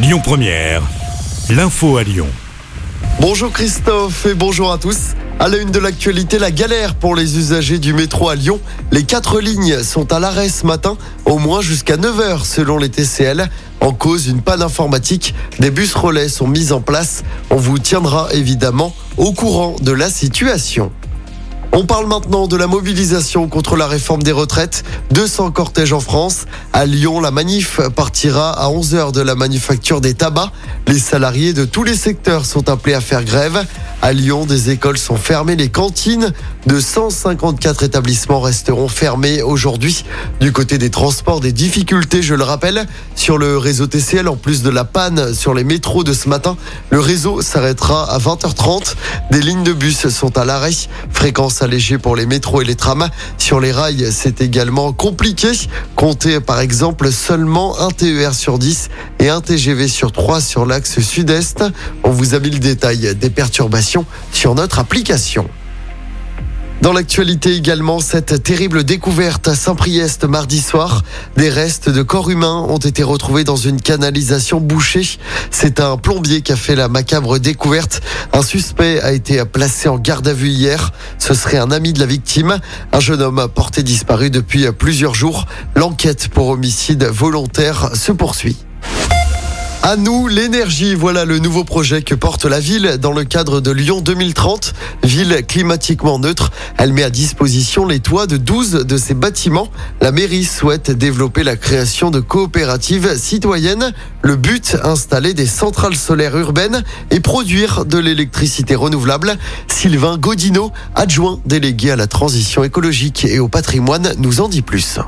Lyon Première, l'info à Lyon. Bonjour Christophe et bonjour à tous. À la une de l'actualité, la galère pour les usagers du métro à Lyon. Les quatre lignes sont à l'arrêt ce matin, au moins jusqu'à 9h selon les TCL. En cause, une panne informatique. Des bus relais sont mis en place. On vous tiendra évidemment au courant de la situation. On parle maintenant de la mobilisation contre la réforme des retraites. 200 cortèges en France. À Lyon, la manif partira à 11h de la manufacture des tabacs. Les salariés de tous les secteurs sont appelés à faire grève. À Lyon, des écoles sont fermées. Les cantines de 154 établissements resteront fermées aujourd'hui. Du côté des transports, des difficultés, je le rappelle, sur le réseau TCL, en plus de la panne sur les métros de ce matin. Le réseau s'arrêtera à 20h30. Des lignes de bus sont à l'arrêt. Fréquence allégée pour les métros et les trams. Sur les rails, c'est également compliqué. Comptez par exemple seulement un TER sur 10 et un TGV sur 3 sur l'axe sud-est. On vous a mis le détail des perturbations sur notre application. Dans l'actualité également, cette terrible découverte à Saint-Priest mardi soir. Des restes de corps humains ont été retrouvés dans une canalisation bouchée. C'est un plombier qui a fait la macabre découverte. Un suspect a été placé en garde à vue hier. Ce serait un ami de la victime. Un jeune homme porté disparu depuis plusieurs jours. L'enquête pour homicide volontaire se poursuit. À nous l'énergie, voilà le nouveau projet que porte la ville dans le cadre de Lyon 2030, ville climatiquement neutre. Elle met à disposition les toits de 12 de ses bâtiments. La mairie souhaite développer la création de coopératives citoyennes. Le but, installer des centrales solaires urbaines et produire de l'électricité renouvelable. Sylvain Godineau, adjoint délégué à la transition écologique et au patrimoine, nous en dit plus.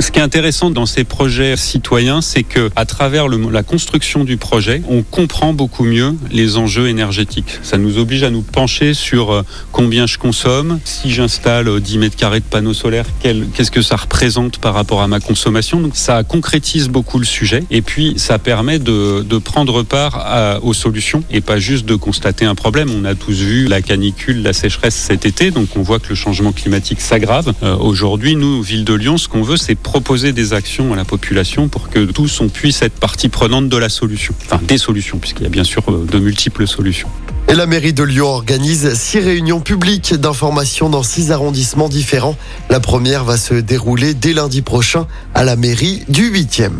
Ce qui est intéressant dans ces projets citoyens, c'est que à travers la construction du projet, on comprend beaucoup mieux les enjeux énergétiques. Ça nous oblige à nous pencher sur euh, combien je consomme, si j'installe 10 euh, mètres carrés de panneaux solaires, qu'est-ce que ça représente par rapport à ma consommation? Donc ça concrétise beaucoup le sujet et puis ça permet de, prendre part aux solutions et pas juste de constater un problème. On a tous vu la canicule, la sécheresse cet été, donc on voit que le changement climatique s'aggrave. Euh, Aujourd'hui, nous, ville de Lyon, ce qu'on veut, c'est proposer des actions à la population pour que tous on puisse être partie prenante de la solution. Enfin, des solutions, puisqu'il y a bien sûr euh, de multiples solutions. Et la mairie de Lyon organise six réunions publiques d'information dans six arrondissements différents. La première va se dérouler dès lundi prochain à la mairie du 8e.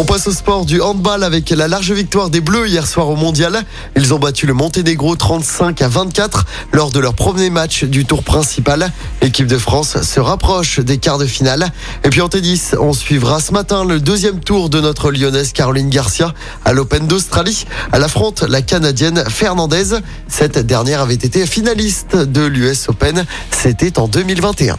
On passe au sport du handball avec la large victoire des Bleus hier soir au Mondial. Ils ont battu le Monténégro 35 à 24 lors de leur premier match du tour principal. L'équipe de France se rapproche des quarts de finale. Et puis en tennis, on suivra ce matin le deuxième tour de notre lyonnaise Caroline Garcia à l'Open d'Australie. Elle affronte la Canadienne Fernandez. Cette dernière avait été finaliste de l'US Open. C'était en 2021.